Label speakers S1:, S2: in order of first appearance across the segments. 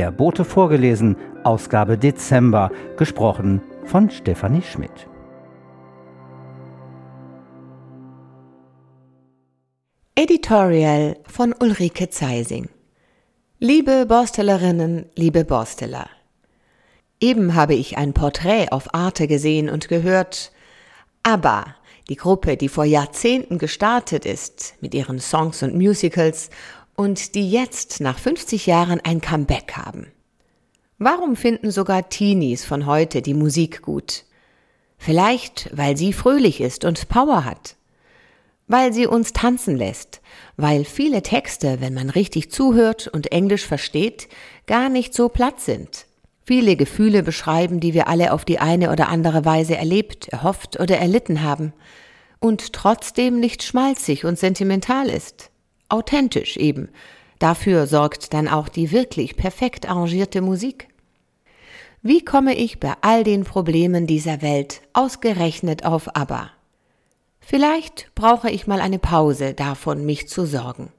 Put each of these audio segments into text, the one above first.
S1: Der Bote vorgelesen, Ausgabe Dezember, gesprochen von Stefanie Schmidt.
S2: Editorial von Ulrike Zeising Liebe Borstellerinnen, liebe Borsteller. Eben habe ich ein Porträt auf Arte gesehen und gehört, aber die Gruppe, die vor Jahrzehnten gestartet ist mit ihren Songs und Musicals und die jetzt nach 50 Jahren ein Comeback haben. Warum finden sogar Teenies von heute die Musik gut? Vielleicht, weil sie fröhlich ist und Power hat weil sie uns tanzen lässt, weil viele Texte, wenn man richtig zuhört und Englisch versteht, gar nicht so platt sind. Viele Gefühle beschreiben, die wir alle auf die eine oder andere Weise erlebt, erhofft oder erlitten haben und trotzdem nicht schmalzig und sentimental ist. Authentisch eben. Dafür sorgt dann auch die wirklich perfekt arrangierte Musik. Wie komme ich bei all den Problemen dieser Welt ausgerechnet auf ABBA? Vielleicht brauche ich mal eine Pause davon, mich zu sorgen.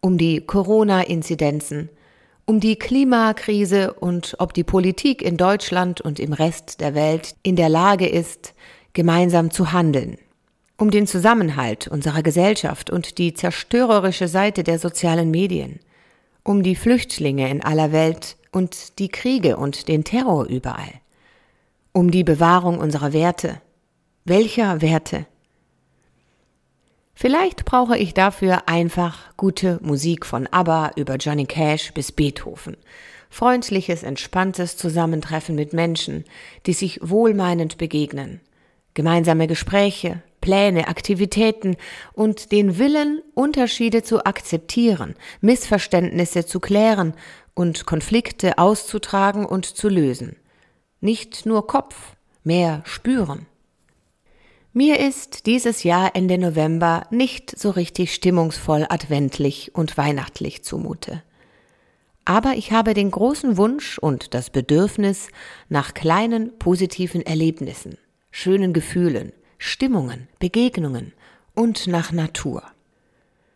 S2: Um die Corona-Inzidenzen, um die Klimakrise und ob die Politik in Deutschland und im Rest der Welt in der Lage ist, gemeinsam zu handeln. Um den Zusammenhalt unserer Gesellschaft und die zerstörerische Seite der sozialen Medien. Um die Flüchtlinge in aller Welt und die Kriege und den Terror überall. Um die Bewahrung unserer Werte. Welcher Werte? Vielleicht brauche ich dafür einfach gute Musik von ABBA über Johnny Cash bis Beethoven. Freundliches, entspanntes Zusammentreffen mit Menschen, die sich wohlmeinend begegnen. Gemeinsame Gespräche, Pläne, Aktivitäten und den Willen, Unterschiede zu akzeptieren, Missverständnisse zu klären und Konflikte auszutragen und zu lösen. Nicht nur Kopf, mehr spüren. Mir ist dieses Jahr Ende November nicht so richtig stimmungsvoll adventlich und weihnachtlich zumute. Aber ich habe den großen Wunsch und das Bedürfnis nach kleinen positiven Erlebnissen, schönen Gefühlen, Stimmungen, Begegnungen und nach Natur,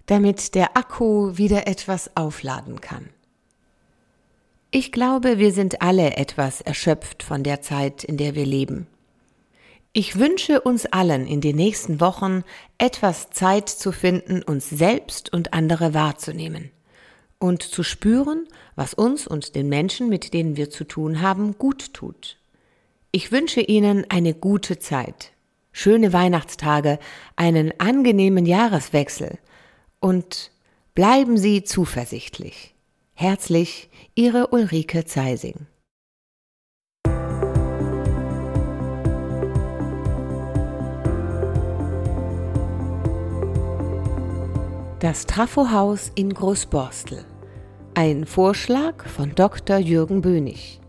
S2: damit der Akku wieder etwas aufladen kann. Ich glaube, wir sind alle etwas erschöpft von der Zeit, in der wir leben. Ich wünsche uns allen in den nächsten Wochen etwas Zeit zu finden, uns selbst und andere wahrzunehmen und zu spüren, was uns und den Menschen, mit denen wir zu tun haben, gut tut. Ich wünsche Ihnen eine gute Zeit, schöne Weihnachtstage, einen angenehmen Jahreswechsel und bleiben Sie zuversichtlich. Herzlich, Ihre Ulrike Zeising. Das Trafohaus in Großborstel. Ein Vorschlag von Dr. Jürgen Bönig.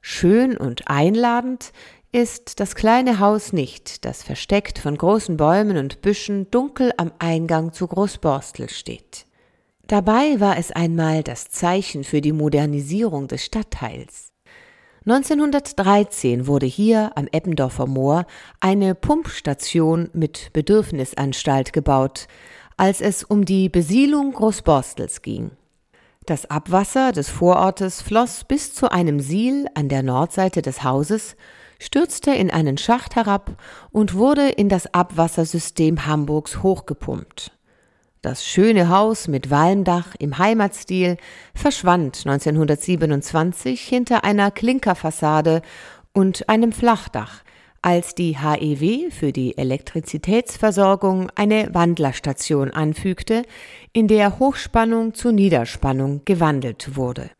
S2: Schön und einladend ist das kleine Haus nicht, das versteckt von großen Bäumen und Büschen dunkel am Eingang zu Großborstel steht. Dabei war es einmal das Zeichen für die Modernisierung des Stadtteils. 1913 wurde hier am Eppendorfer Moor eine Pumpstation mit Bedürfnisanstalt gebaut, als es um die Besiedlung Großborstels ging. Das Abwasser des Vorortes floss bis zu einem Siel an der Nordseite des Hauses, stürzte in einen Schacht herab und wurde in das Abwassersystem Hamburgs hochgepumpt. Das schöne Haus mit Walmdach im Heimatstil verschwand 1927 hinter einer Klinkerfassade und einem Flachdach, als die HEW für die Elektrizitätsversorgung eine Wandlerstation anfügte, in der Hochspannung zu Niederspannung gewandelt wurde.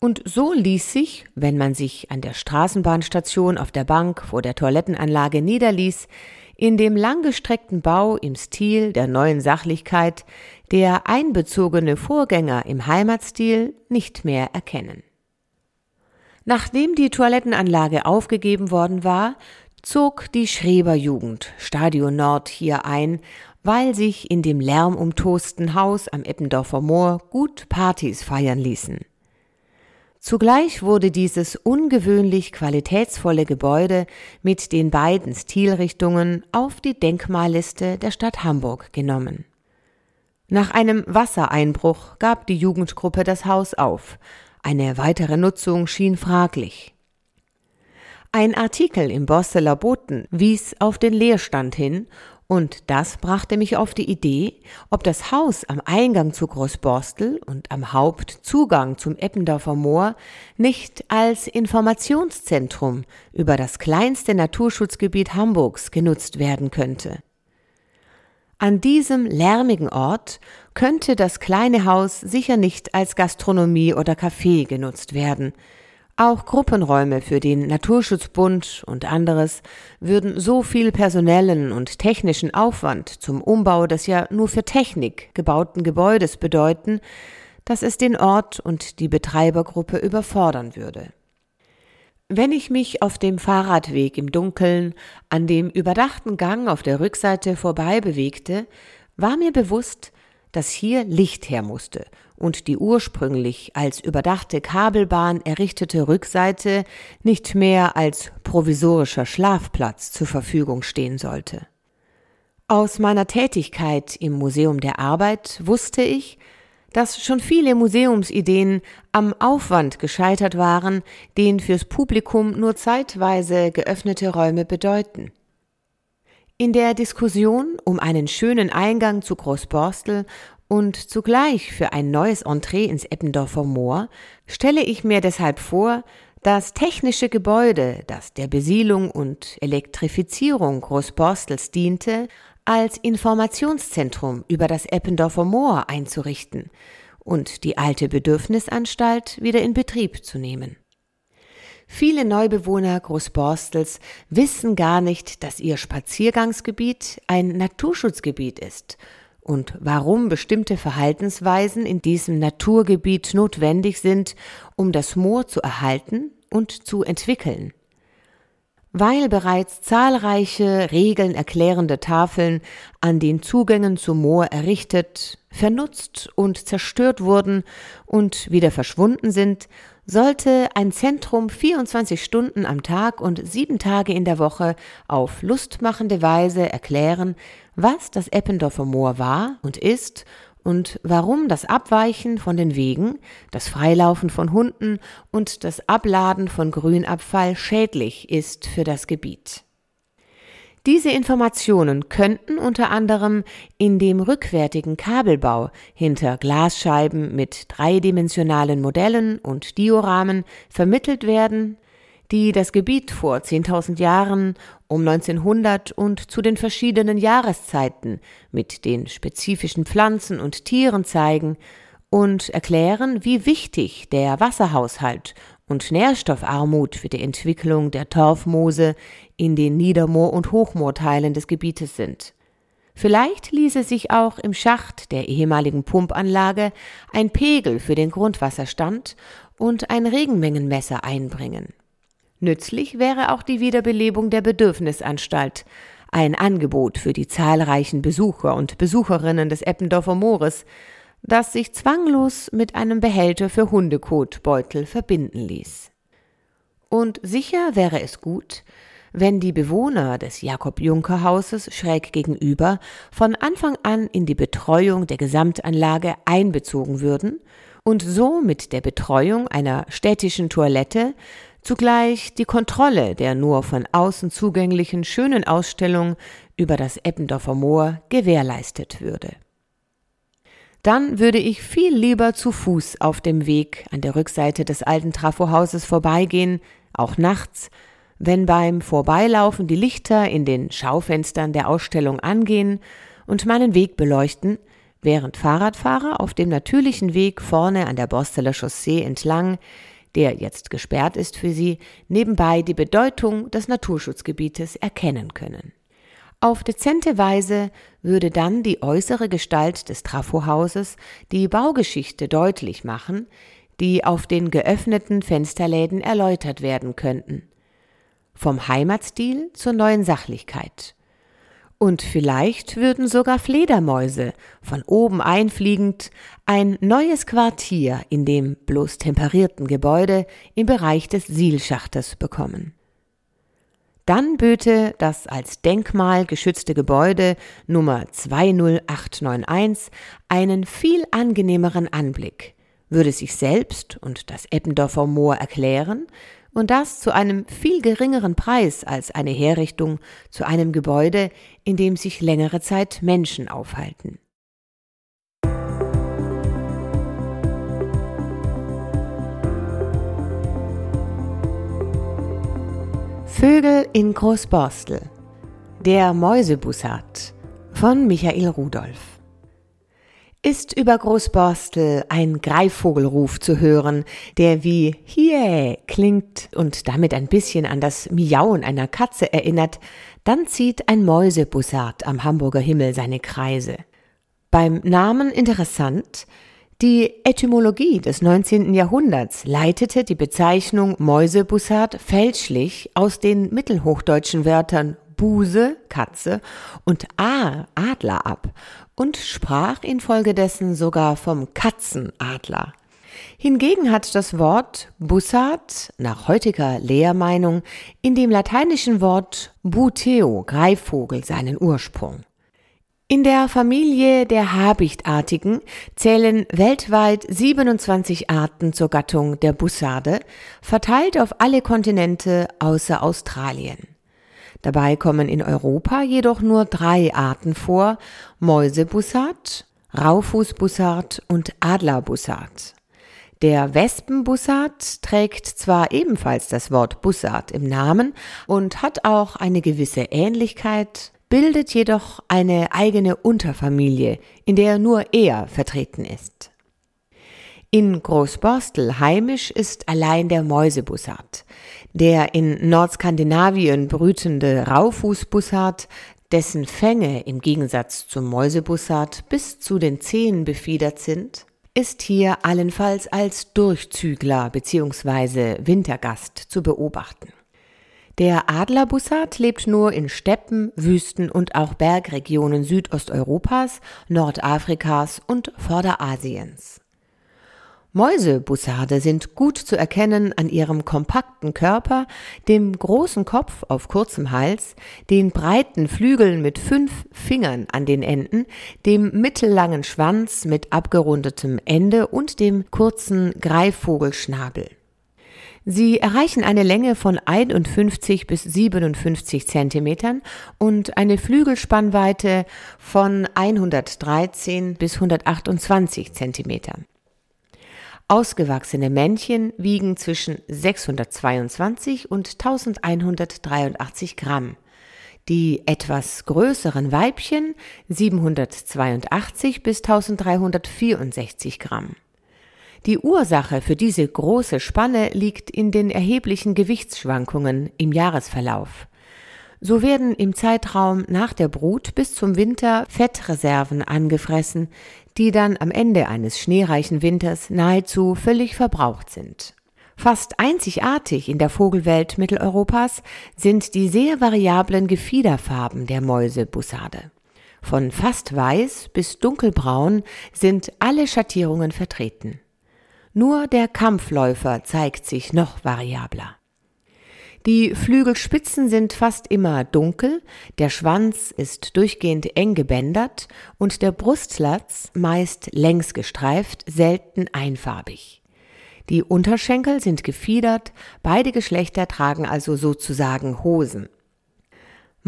S2: Und so ließ sich, wenn man sich an der Straßenbahnstation auf der Bank vor der Toilettenanlage niederließ, in dem langgestreckten Bau im Stil der neuen Sachlichkeit der einbezogene Vorgänger im Heimatstil nicht mehr erkennen. Nachdem die Toilettenanlage aufgegeben worden war, zog die Schreberjugend Stadion Nord hier ein, weil sich in dem lärmumtosten Haus am Eppendorfer Moor gut Partys feiern ließen. Zugleich wurde dieses ungewöhnlich qualitätsvolle Gebäude mit den beiden Stilrichtungen auf die Denkmalliste der Stadt Hamburg genommen. Nach einem Wassereinbruch gab die Jugendgruppe das Haus auf, Eine weitere Nutzung schien fraglich. Ein Artikel im Borsteler Boten wies auf den Leerstand hin und das brachte mich auf die Idee, ob das Haus am Eingang zu Großborstel und am Hauptzugang zum Eppendorfer Moor nicht als Informationszentrum über das kleinste Naturschutzgebiet Hamburgs genutzt werden könnte. An diesem lärmigen Ort könnte das kleine Haus sicher nicht als Gastronomie oder Café genutzt werden, auch Gruppenräume für den Naturschutzbund und anderes würden so viel personellen und technischen Aufwand zum Umbau des ja nur für Technik gebauten Gebäudes bedeuten, dass es den Ort und die Betreibergruppe überfordern würde. Wenn ich mich auf dem Fahrradweg im Dunkeln an dem überdachten Gang auf der Rückseite vorbei bewegte, war mir bewusst, dass hier Licht her musste und die ursprünglich als überdachte Kabelbahn errichtete Rückseite nicht mehr als provisorischer Schlafplatz zur Verfügung stehen sollte. Aus meiner Tätigkeit im Museum der Arbeit wusste ich, dass schon viele Museumsideen am Aufwand gescheitert waren, den fürs Publikum nur zeitweise geöffnete Räume bedeuten. In der Diskussion um einen schönen Eingang zu Großborstel und zugleich für ein neues Entree ins Eppendorfer Moor stelle ich mir deshalb vor, das technische Gebäude, das der Besiedlung und Elektrifizierung Großborstels diente, als Informationszentrum über das Eppendorfer Moor einzurichten und die alte Bedürfnisanstalt wieder in Betrieb zu nehmen. Viele Neubewohner Großborstels wissen gar nicht, dass ihr Spaziergangsgebiet ein Naturschutzgebiet ist und warum bestimmte Verhaltensweisen in diesem Naturgebiet notwendig sind, um das Moor zu erhalten und zu entwickeln. Weil bereits zahlreiche Regeln erklärende Tafeln an den Zugängen zum Moor errichtet, vernutzt und zerstört wurden und wieder verschwunden sind, sollte ein Zentrum 24 Stunden am Tag und sieben Tage in der Woche auf lustmachende Weise erklären, was das Eppendorfer Moor war und ist und warum das Abweichen von den Wegen, das Freilaufen von Hunden und das Abladen von Grünabfall schädlich ist für das Gebiet. Diese Informationen könnten unter anderem in dem rückwärtigen Kabelbau hinter Glasscheiben mit dreidimensionalen Modellen und Dioramen vermittelt werden, die das Gebiet vor 10.000 Jahren um 1900 und zu den verschiedenen Jahreszeiten mit den spezifischen Pflanzen und Tieren zeigen und erklären, wie wichtig der Wasserhaushalt und Nährstoffarmut für die Entwicklung der Torfmoose in den Niedermoor- und Hochmoorteilen des Gebietes sind. Vielleicht ließe sich auch im Schacht der ehemaligen Pumpanlage ein Pegel für den Grundwasserstand und ein Regenmengenmesser einbringen. Nützlich wäre auch die Wiederbelebung der Bedürfnisanstalt, ein Angebot für die zahlreichen Besucher und Besucherinnen des Eppendorfer Moores, das sich zwanglos mit einem Behälter für Hundekotbeutel verbinden ließ. Und sicher wäre es gut, wenn die Bewohner des Jakob-Junker-Hauses schräg gegenüber von Anfang an in die Betreuung der Gesamtanlage einbezogen würden und so mit der Betreuung einer städtischen Toilette zugleich die Kontrolle der nur von außen zugänglichen schönen Ausstellung über das Eppendorfer Moor gewährleistet würde. Dann würde ich viel lieber zu Fuß auf dem Weg an der Rückseite des alten Trafohauses vorbeigehen, auch nachts, wenn beim Vorbeilaufen die Lichter in den Schaufenstern der Ausstellung angehen und meinen Weg beleuchten, während Fahrradfahrer auf dem natürlichen Weg vorne an der Borsteler Chaussee entlang der jetzt gesperrt ist für sie, nebenbei die Bedeutung des Naturschutzgebietes erkennen können. Auf dezente Weise würde dann die äußere Gestalt des Trafohauses die Baugeschichte deutlich machen, die auf den geöffneten Fensterläden erläutert werden könnten. Vom Heimatstil zur neuen Sachlichkeit. Und vielleicht würden sogar Fledermäuse, von oben einfliegend, ein neues Quartier in dem bloß temperierten Gebäude im Bereich des Sielschachtes bekommen. Dann böte das als Denkmal geschützte Gebäude Nummer 20891 einen viel angenehmeren Anblick, würde sich selbst und das Eppendorfer Moor erklären, und das zu einem viel geringeren Preis als eine Herrichtung zu einem Gebäude, in dem sich längere Zeit Menschen aufhalten. Vögel in Großborstel Der Mäusebussard von Michael Rudolph ist über Großborstel ein Greifvogelruf zu hören, der wie Hiä klingt und damit ein bisschen an das Miauen einer Katze erinnert, dann zieht ein Mäusebussard am Hamburger Himmel seine Kreise. Beim Namen interessant, die Etymologie des 19. Jahrhunderts leitete die Bezeichnung Mäusebussard fälschlich aus den mittelhochdeutschen Wörtern Buse, Katze und Aar, Adler ab und sprach infolgedessen sogar vom Katzenadler. Hingegen hat das Wort Bussard nach heutiger Lehrmeinung in dem lateinischen Wort Buteo, Greifvogel, seinen Ursprung. In der Familie der Habichtartigen zählen weltweit 27 Arten zur Gattung der Bussarde, verteilt auf alle Kontinente außer Australien. Dabei kommen in Europa jedoch nur drei Arten vor, Mäusebussard, Raufußbussard und Adlerbussard. Der Wespenbussard trägt zwar ebenfalls das Wort Bussard im Namen und hat auch eine gewisse Ähnlichkeit, bildet jedoch eine eigene Unterfamilie, in der nur er vertreten ist. In Großborstel heimisch ist allein der Mäusebussard. Der in Nordskandinavien brütende Raufußbussard, dessen Fänge im Gegensatz zum Mäusebussard bis zu den Zehen befiedert sind, ist hier allenfalls als Durchzügler bzw. Wintergast zu beobachten. Der Adlerbussard lebt nur in Steppen, Wüsten und auch Bergregionen Südosteuropas, Nordafrikas und Vorderasiens. Mäusebussarde sind gut zu erkennen an ihrem kompakten Körper, dem großen Kopf auf kurzem Hals, den breiten Flügeln mit fünf Fingern an den Enden, dem mittellangen Schwanz mit abgerundetem Ende und dem kurzen Greifvogelschnabel. Sie erreichen eine Länge von 51 bis 57 Zentimetern und eine Flügelspannweite von 113 bis 128 Zentimetern. Ausgewachsene Männchen wiegen zwischen 622 und 1183 Gramm. Die etwas größeren Weibchen 782 bis 1364 Gramm. Die Ursache für diese große Spanne liegt in den erheblichen Gewichtsschwankungen im Jahresverlauf. So werden im Zeitraum nach der Brut bis zum Winter Fettreserven angefressen, die dann am Ende eines schneereichen Winters nahezu völlig verbraucht sind. Fast einzigartig in der Vogelwelt Mitteleuropas sind die sehr variablen Gefiederfarben der Mäusebussarde. Von fast weiß bis dunkelbraun sind alle Schattierungen vertreten. Nur der Kampfläufer zeigt sich noch variabler. Die Flügelspitzen sind fast immer dunkel, der Schwanz ist durchgehend eng gebändert und der Brustlatz meist längs gestreift, selten einfarbig. Die Unterschenkel sind gefiedert, beide Geschlechter tragen also sozusagen Hosen.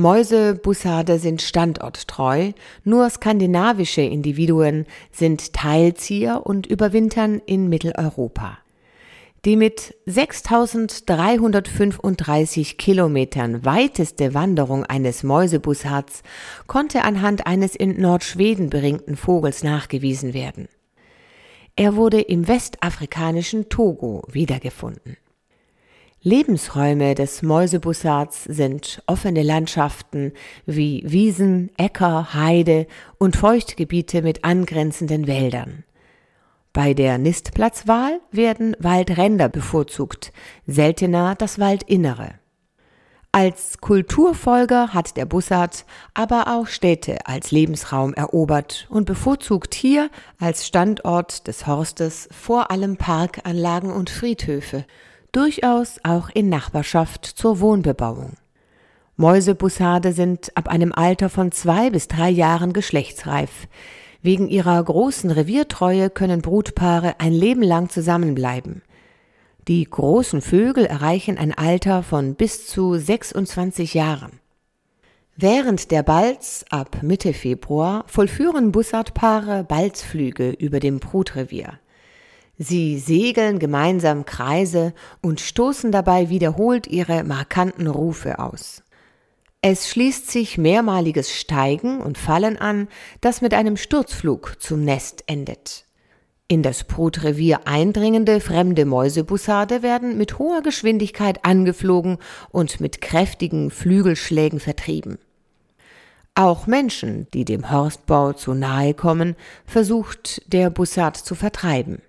S2: Mäusebussarde sind standorttreu, nur skandinavische Individuen sind Teilzieher und überwintern in Mitteleuropa. Die mit 6335 Kilometern weiteste Wanderung eines Mäusebussards konnte anhand eines in Nordschweden beringten Vogels nachgewiesen werden. Er wurde im westafrikanischen Togo wiedergefunden. Lebensräume des Mäusebussards sind offene Landschaften wie Wiesen, Äcker, Heide und Feuchtgebiete mit angrenzenden Wäldern. Bei der Nistplatzwahl werden Waldränder bevorzugt, seltener das Waldinnere. Als Kulturfolger hat der Bussard aber auch Städte als Lebensraum erobert und bevorzugt hier als Standort des Horstes vor allem Parkanlagen und Friedhöfe, durchaus auch in Nachbarschaft zur Wohnbebauung. Mäusebussarde sind ab einem Alter von zwei bis drei Jahren geschlechtsreif. Wegen ihrer großen Reviertreue können Brutpaare ein Leben lang zusammenbleiben. Die großen Vögel erreichen ein Alter von bis zu 26 Jahren. Während der Balz ab Mitte Februar vollführen Bussardpaare Balzflüge über dem Brutrevier. Sie segeln gemeinsam Kreise und stoßen dabei wiederholt ihre markanten Rufe aus. Es schließt sich mehrmaliges Steigen und Fallen an, das mit einem Sturzflug zum Nest endet. In das Brutrevier eindringende fremde Mäusebussarde werden mit hoher Geschwindigkeit angeflogen und mit kräftigen Flügelschlägen vertrieben. Auch Menschen, die dem Horstbau zu nahe kommen, versucht der Bussard zu vertreiben.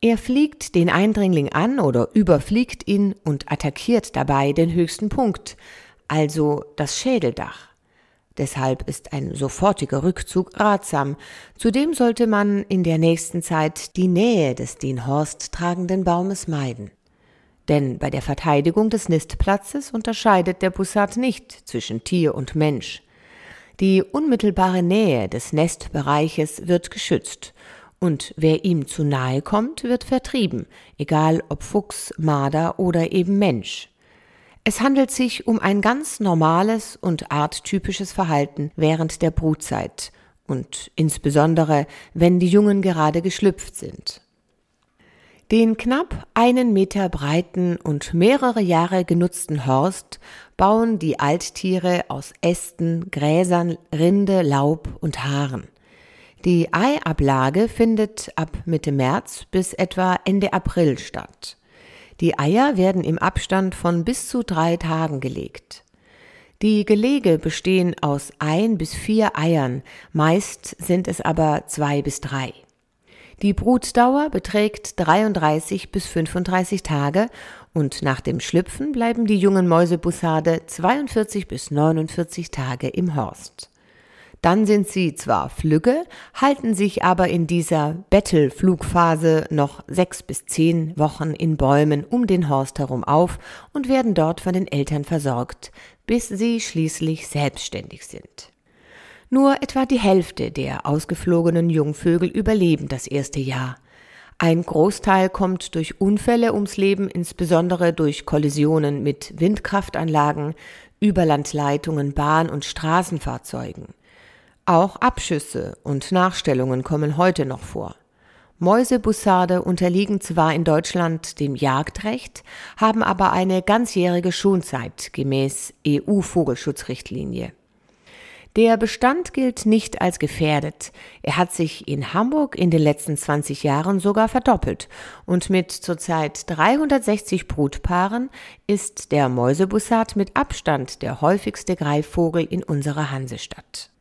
S2: Er fliegt den Eindringling an oder überfliegt ihn und attackiert dabei den höchsten Punkt, also das Schädeldach. Deshalb ist ein sofortiger Rückzug ratsam. Zudem sollte man in der nächsten Zeit die Nähe des den Horst tragenden Baumes meiden. Denn bei der Verteidigung des Nistplatzes unterscheidet der Bussard nicht zwischen Tier und Mensch. Die unmittelbare Nähe des Nestbereiches wird geschützt und wer ihm zu nahe kommt, wird vertrieben, egal ob Fuchs, Marder oder eben Mensch. Es handelt sich um ein ganz normales und arttypisches Verhalten während der Brutzeit und insbesondere, wenn die Jungen gerade geschlüpft sind. Den knapp einen Meter breiten und mehrere Jahre genutzten Horst bauen die Alttiere aus Ästen, Gräsern, Rinde, Laub und Haaren. Die Eiablage findet ab Mitte März bis etwa Ende April statt. Die Eier werden im Abstand von bis zu drei Tagen gelegt. Die Gelege bestehen aus ein bis vier Eiern, meist sind es aber zwei bis drei. Die Brutdauer beträgt 33 bis 35 Tage und nach dem Schlüpfen bleiben die jungen Mäusebussarde 42 bis 49 Tage im Horst. Dann sind sie zwar flügge, halten sich aber in dieser Bettelflugphase noch sechs bis zehn Wochen in Bäumen um den Horst herum auf und werden dort von den Eltern versorgt, bis sie schließlich selbstständig sind. Nur etwa die Hälfte der ausgeflogenen Jungvögel überleben das erste Jahr. Ein Großteil kommt durch Unfälle ums Leben, insbesondere durch Kollisionen mit Windkraftanlagen, Überlandleitungen, Bahn- und Straßenfahrzeugen. Auch Abschüsse und Nachstellungen kommen heute noch vor. Mäusebussarde unterliegen zwar in Deutschland dem Jagdrecht, haben aber eine ganzjährige Schonzeit gemäß EU-Vogelschutzrichtlinie. Der Bestand gilt nicht als gefährdet. Er hat sich in Hamburg in den letzten 20 Jahren sogar verdoppelt und mit zurzeit 360 Brutpaaren ist der Mäusebussard mit Abstand der häufigste Greifvogel in unserer Hansestadt.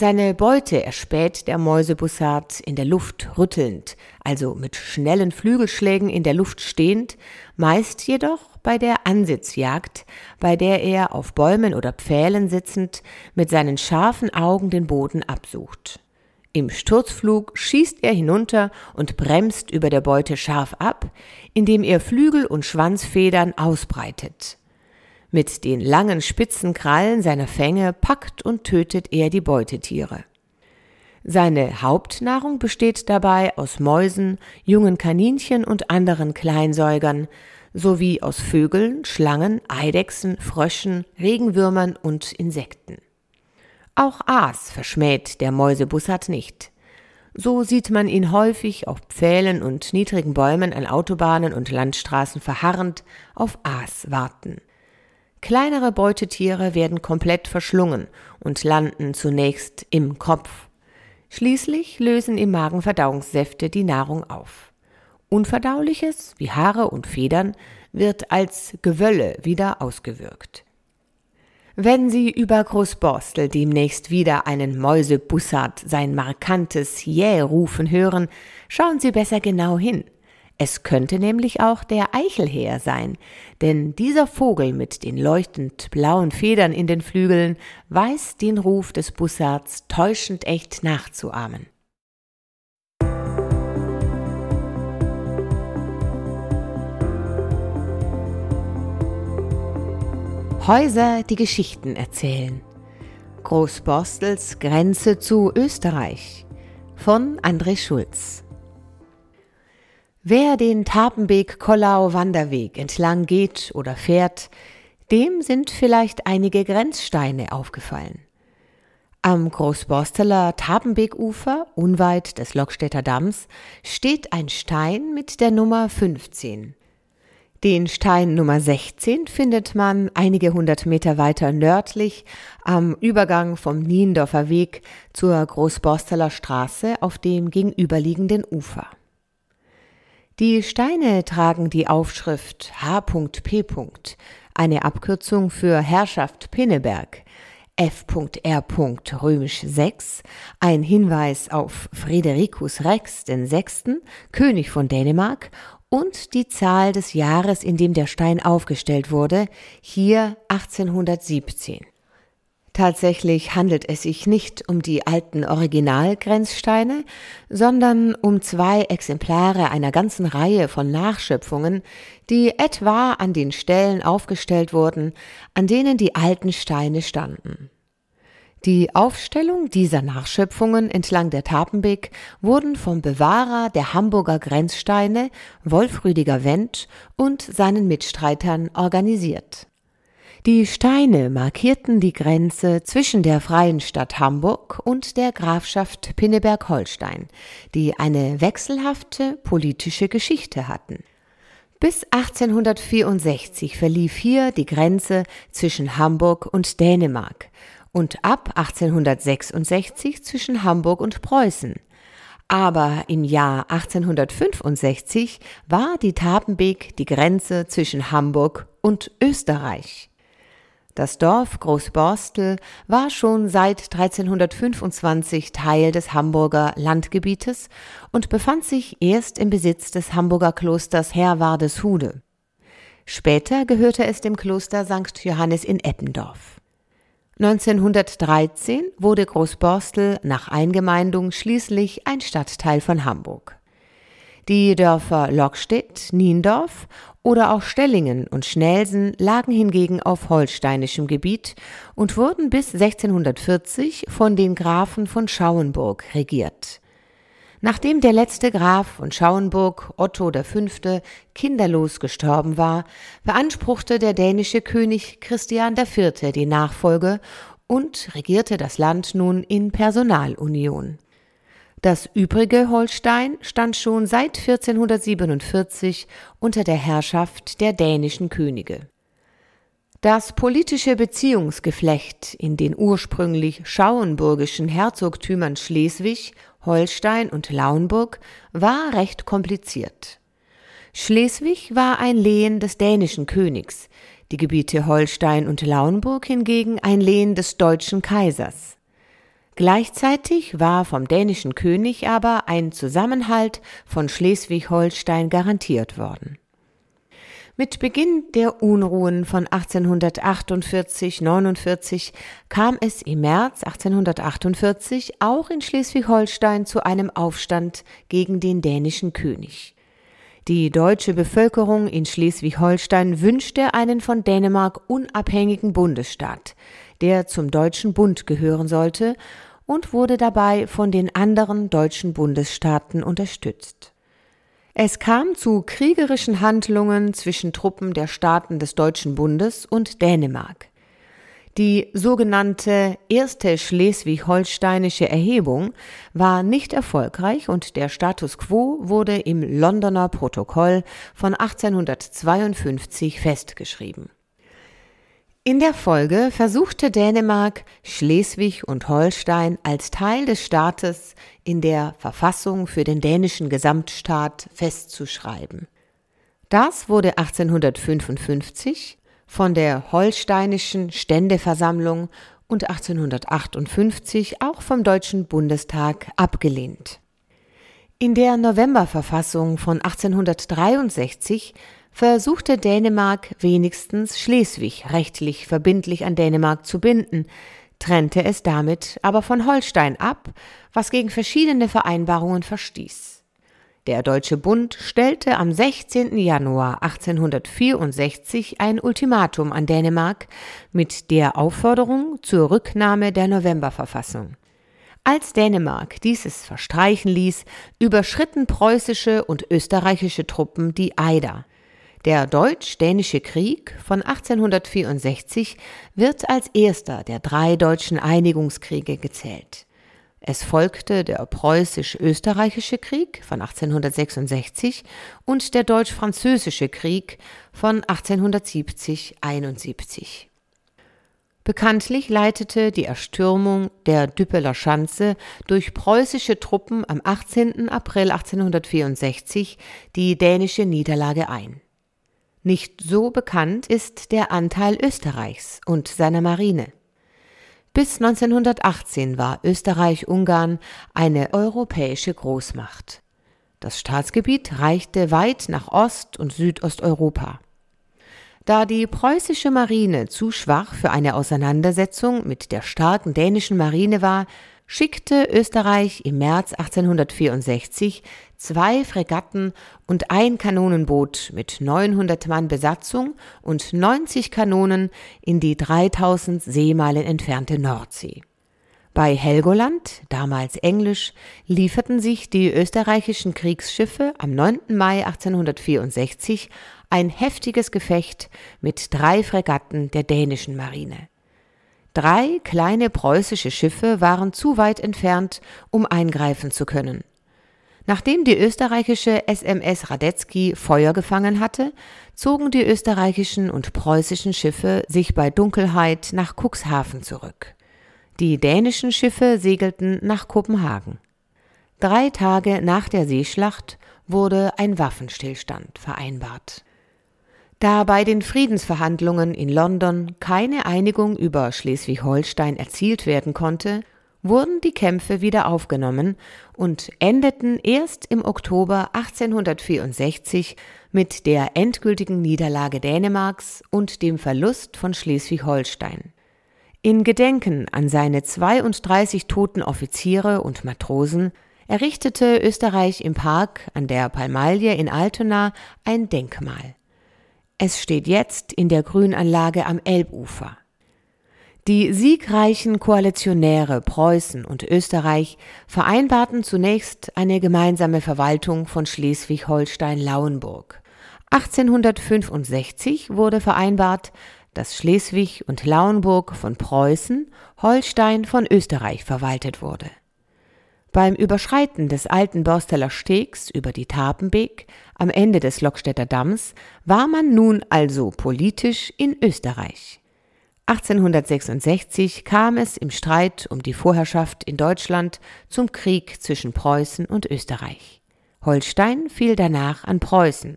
S2: Seine Beute erspäht der Mäusebussard in der Luft rüttelnd, also mit schnellen Flügelschlägen in der Luft stehend, meist jedoch bei der Ansitzjagd, bei der er auf Bäumen oder Pfählen sitzend mit seinen scharfen Augen den Boden absucht. Im Sturzflug schießt er hinunter und bremst über der Beute scharf ab, indem er Flügel und Schwanzfedern ausbreitet. Mit den langen spitzen Krallen seiner Fänge packt und tötet er die Beutetiere. Seine Hauptnahrung besteht dabei aus Mäusen, jungen Kaninchen und anderen Kleinsäugern, sowie aus Vögeln, Schlangen, Eidechsen, Fröschen, Regenwürmern und Insekten. Auch Aas verschmäht der Mäusebussard nicht. So sieht man ihn häufig auf Pfählen und niedrigen Bäumen an Autobahnen und Landstraßen verharrend auf Aas warten. Kleinere Beutetiere werden komplett verschlungen und landen zunächst im Kopf. Schließlich lösen im Magen Verdauungssäfte die Nahrung auf. Unverdauliches, wie Haare und Federn, wird als Gewölle wieder ausgewirkt. Wenn Sie über Großborstel demnächst wieder einen Mäusebussard sein markantes Jäh rufen hören, schauen Sie besser genau hin. Es könnte nämlich auch der Eichelhäher sein, denn dieser Vogel mit den leuchtend blauen Federn in den Flügeln weiß den Ruf des Bussards täuschend echt nachzuahmen. Häuser, die Geschichten erzählen. Großborstels Grenze zu Österreich von André Schulz. Wer den Tapenbeek-Kollau-Wanderweg entlang geht oder fährt, dem sind vielleicht einige Grenzsteine aufgefallen. Am Großborsteler Tapenbeekufer, unweit des Lockstädter Damms, steht ein Stein mit der Nummer 15. Den Stein Nummer 16 findet man einige hundert Meter weiter nördlich am Übergang vom Niendorfer Weg zur Großborsteler Straße auf dem gegenüberliegenden Ufer. Die Steine tragen die Aufschrift H.P. eine Abkürzung für Herrschaft Pinneberg, F.R. römisch 6, ein Hinweis auf Fridericus Rex Sechsten, König von Dänemark und die Zahl des Jahres, in dem der Stein aufgestellt wurde, hier 1817. Tatsächlich handelt es sich nicht um die alten Originalgrenzsteine, sondern um zwei Exemplare einer ganzen Reihe von Nachschöpfungen, die etwa an den Stellen aufgestellt wurden, an denen die alten Steine standen. Die Aufstellung dieser Nachschöpfungen entlang der Tapenbeek wurden vom Bewahrer der Hamburger Grenzsteine, Wolf Rüdiger Wendt, und seinen Mitstreitern organisiert. Die Steine markierten die Grenze zwischen der freien Stadt Hamburg und der Grafschaft Pinneberg-Holstein, die eine wechselhafte politische Geschichte hatten. Bis 1864 verlief hier die Grenze zwischen Hamburg und Dänemark, und ab 1866 zwischen Hamburg und Preußen. Aber im Jahr 1865 war die Tapenbeek die Grenze zwischen Hamburg und Österreich. Das Dorf Großborstel war schon seit 1325 Teil des Hamburger Landgebietes und befand sich erst im Besitz des Hamburger Klosters Herwardeshude. Später gehörte es dem Kloster St. Johannes in Eppendorf. 1913 wurde Großborstel nach Eingemeindung schließlich ein Stadtteil von Hamburg. Die Dörfer Lockstedt, Niendorf oder auch Stellingen und Schnelsen lagen hingegen auf holsteinischem Gebiet und wurden bis 1640 von den Grafen von Schauenburg regiert. Nachdem der letzte Graf von Schauenburg, Otto V., kinderlos gestorben war, beanspruchte der dänische König Christian IV. die Nachfolge und regierte das Land nun in Personalunion. Das übrige Holstein stand schon seit 1447 unter der Herrschaft der dänischen Könige. Das politische Beziehungsgeflecht in den ursprünglich schauenburgischen Herzogtümern Schleswig Holstein und Lauenburg war recht kompliziert. Schleswig war ein Lehen des dänischen Königs, die Gebiete Holstein und Lauenburg hingegen ein Lehen des deutschen Kaisers. Gleichzeitig war vom dänischen König aber ein Zusammenhalt von Schleswig-Holstein garantiert worden. Mit Beginn der Unruhen von 1848-49 kam es im März 1848 auch in Schleswig-Holstein zu einem Aufstand gegen den dänischen König. Die deutsche Bevölkerung in Schleswig-Holstein wünschte einen von Dänemark unabhängigen Bundesstaat, der zum Deutschen Bund gehören sollte und wurde dabei von den anderen deutschen Bundesstaaten unterstützt. Es kam zu kriegerischen Handlungen zwischen Truppen der Staaten des Deutschen Bundes und Dänemark. Die sogenannte erste schleswig-holsteinische Erhebung war nicht erfolgreich und der Status quo wurde im Londoner Protokoll von 1852 festgeschrieben. In der Folge versuchte Dänemark, Schleswig und Holstein als Teil des Staates in der Verfassung für den dänischen Gesamtstaat festzuschreiben. Das wurde 1855 von der Holsteinischen Ständeversammlung und 1858 auch vom Deutschen Bundestag abgelehnt. In der Novemberverfassung von 1863 versuchte Dänemark wenigstens Schleswig rechtlich verbindlich an Dänemark zu binden, trennte es damit aber von Holstein ab, was gegen verschiedene Vereinbarungen verstieß. Der Deutsche Bund stellte am 16. Januar 1864 ein Ultimatum an Dänemark mit der Aufforderung zur Rücknahme der Novemberverfassung. Als Dänemark dieses verstreichen ließ, überschritten preußische und österreichische Truppen die Eider. Der Deutsch-Dänische Krieg von 1864 wird als erster der drei deutschen Einigungskriege gezählt. Es folgte der Preußisch-Österreichische Krieg von 1866 und der Deutsch-Französische Krieg von 1870-71. Bekanntlich leitete die Erstürmung der Düppeler Schanze durch preußische Truppen am 18. April 1864 die dänische Niederlage ein. Nicht so bekannt ist der Anteil Österreichs und seiner Marine. Bis 1918 war Österreich-Ungarn eine europäische Großmacht. Das Staatsgebiet reichte weit nach Ost- und Südosteuropa. Da die preußische Marine zu schwach für eine Auseinandersetzung mit der starken dänischen Marine war, schickte Österreich im März 1864 zwei Fregatten und ein Kanonenboot mit 900 Mann Besatzung und 90 Kanonen in die 3000 Seemeilen entfernte Nordsee. Bei Helgoland, damals englisch, lieferten sich die österreichischen Kriegsschiffe am 9. Mai 1864 ein heftiges Gefecht mit drei Fregatten der dänischen Marine. Drei kleine preußische Schiffe waren zu weit entfernt, um eingreifen zu können. Nachdem die österreichische SMS Radetzky Feuer gefangen hatte, zogen die österreichischen und preußischen Schiffe sich bei Dunkelheit nach Cuxhaven zurück. Die dänischen Schiffe segelten nach Kopenhagen. Drei Tage nach der Seeschlacht wurde ein Waffenstillstand vereinbart. Da bei den Friedensverhandlungen in London keine Einigung über Schleswig-Holstein erzielt werden konnte, wurden die Kämpfe wieder aufgenommen und endeten erst im Oktober 1864 mit der endgültigen Niederlage Dänemarks und dem Verlust von Schleswig-Holstein. In Gedenken an seine 32 toten Offiziere und Matrosen errichtete Österreich im Park an der Palmalie in Altona ein Denkmal. Es steht jetzt in der Grünanlage am Elbufer. Die siegreichen Koalitionäre Preußen und Österreich vereinbarten zunächst eine gemeinsame Verwaltung von Schleswig-Holstein-Lauenburg. 1865 wurde vereinbart, dass Schleswig und Lauenburg von Preußen, Holstein von Österreich verwaltet wurde. Beim Überschreiten des alten Borsteler Stegs über die Tapenbeek am Ende des Lockstädter Damms war man nun also politisch in Österreich. 1866 kam es im Streit um die Vorherrschaft in Deutschland zum Krieg zwischen Preußen und Österreich. Holstein fiel danach an Preußen.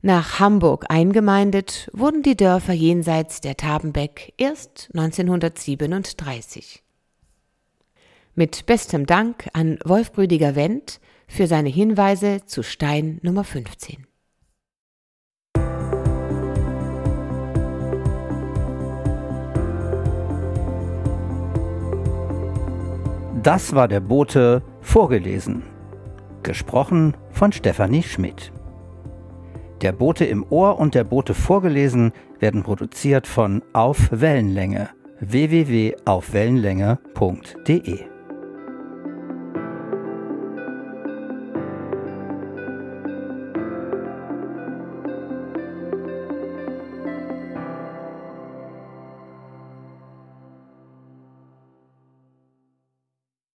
S2: Nach Hamburg eingemeindet wurden die Dörfer jenseits der Tabenbeck erst 1937. Mit bestem Dank an Wolf Rüdiger Wendt für seine Hinweise zu Stein Nummer 15.
S1: Das war der Bote vorgelesen. Gesprochen von Stefanie Schmidt. Der Bote im Ohr und der Bote vorgelesen werden produziert von Auf Wellenlänge www.aufwellenlänge.de